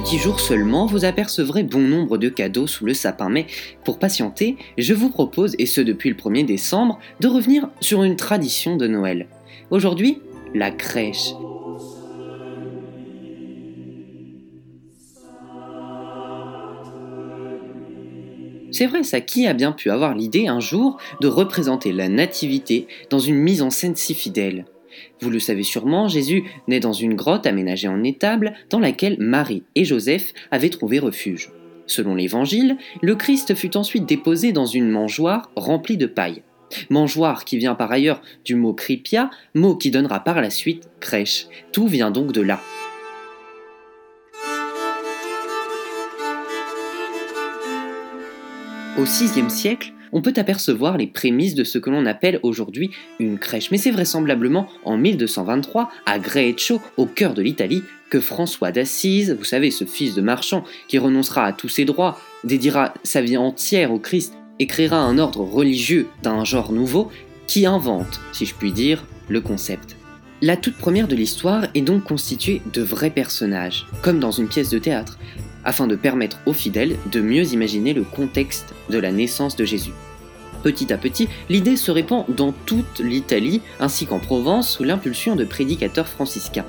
petits jours seulement, vous apercevrez bon nombre de cadeaux sous le sapin, mais pour patienter, je vous propose, et ce depuis le 1er décembre, de revenir sur une tradition de Noël. Aujourd'hui, la crèche. C'est vrai ça, qui a bien pu avoir l'idée un jour de représenter la nativité dans une mise en scène si fidèle? Vous le savez sûrement, Jésus naît dans une grotte aménagée en étable dans laquelle Marie et Joseph avaient trouvé refuge. Selon l'Évangile, le Christ fut ensuite déposé dans une mangeoire remplie de paille. Mangeoire qui vient par ailleurs du mot cripia, mot qui donnera par la suite crèche. Tout vient donc de là. Au VIe siècle, on peut apercevoir les prémices de ce que l'on appelle aujourd'hui une crèche, mais c'est vraisemblablement en 1223, à Greccio, au cœur de l'Italie, que François d'Assise, vous savez, ce fils de marchand qui renoncera à tous ses droits, dédiera sa vie entière au Christ et créera un ordre religieux d'un genre nouveau qui invente, si je puis dire, le concept. La toute première de l'histoire est donc constituée de vrais personnages, comme dans une pièce de théâtre, afin de permettre aux fidèles de mieux imaginer le contexte de la naissance de Jésus. Petit à petit, l'idée se répand dans toute l'Italie ainsi qu'en Provence sous l'impulsion de prédicateurs franciscains.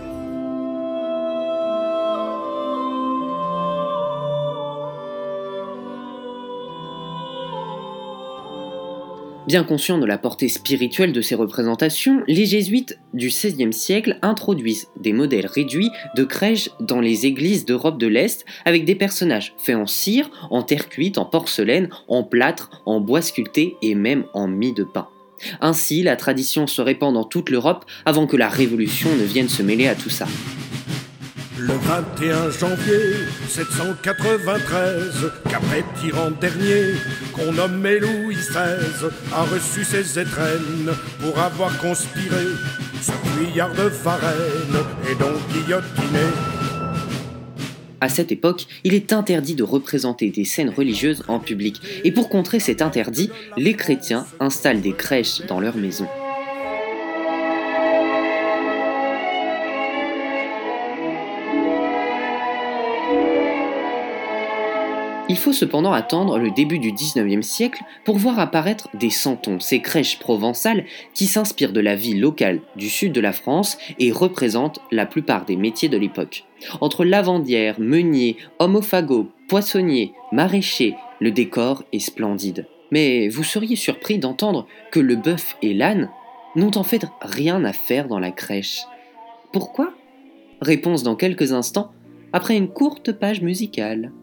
Bien conscients de la portée spirituelle de ces représentations, les jésuites du XVIe siècle introduisent des modèles réduits de crèches dans les églises d'Europe de l'Est avec des personnages faits en cire, en terre cuite, en porcelaine, en plâtre, en bois sculpté et même en mie de pain. Ainsi, la tradition se répand dans toute l'Europe avant que la Révolution ne vienne se mêler à tout ça. Le 21 janvier 793, qu'après tyran dernier, qu'on nommait Louis XVI, a reçu ses étrennes pour avoir conspiré ce fuyard de Varenne et donc guillotiné. À cette époque, il est interdit de représenter des scènes religieuses en public, et pour contrer cet interdit, les chrétiens installent des crèches dans leurs maisons. Il faut cependant attendre le début du XIXe siècle pour voir apparaître des santons, ces crèches provençales qui s'inspirent de la vie locale du sud de la France et représentent la plupart des métiers de l'époque. Entre lavandière, meunier, homophago, poissonnier, maraîcher, le décor est splendide. Mais vous seriez surpris d'entendre que le bœuf et l'âne n'ont en fait rien à faire dans la crèche. Pourquoi? Réponse dans quelques instants, après une courte page musicale.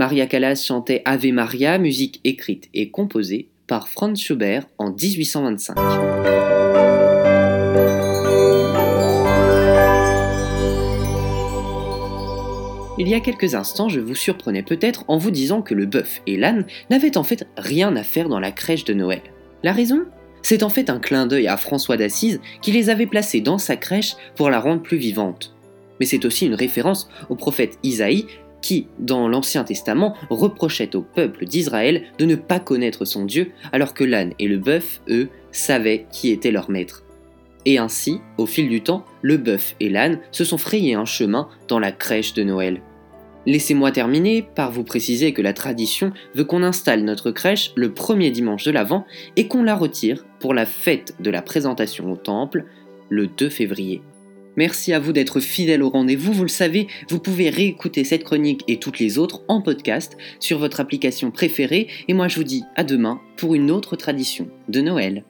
Maria Callas chantait Ave Maria, musique écrite et composée par Franz Schubert en 1825. Il y a quelques instants, je vous surprenais peut-être en vous disant que le bœuf et l'âne n'avaient en fait rien à faire dans la crèche de Noël. La raison? C'est en fait un clin d'œil à François d'Assise qui les avait placés dans sa crèche pour la rendre plus vivante. Mais c'est aussi une référence au prophète Isaïe qui, dans l'Ancien Testament, reprochait au peuple d'Israël de ne pas connaître son Dieu, alors que l'âne et le bœuf, eux, savaient qui était leur maître. Et ainsi, au fil du temps, le bœuf et l'âne se sont frayés un chemin dans la crèche de Noël. Laissez-moi terminer par vous préciser que la tradition veut qu'on installe notre crèche le premier dimanche de l'Avent et qu'on la retire pour la fête de la présentation au temple le 2 février. Merci à vous d'être fidèle au rendez-vous, vous le savez, vous pouvez réécouter cette chronique et toutes les autres en podcast sur votre application préférée et moi je vous dis à demain pour une autre tradition de Noël.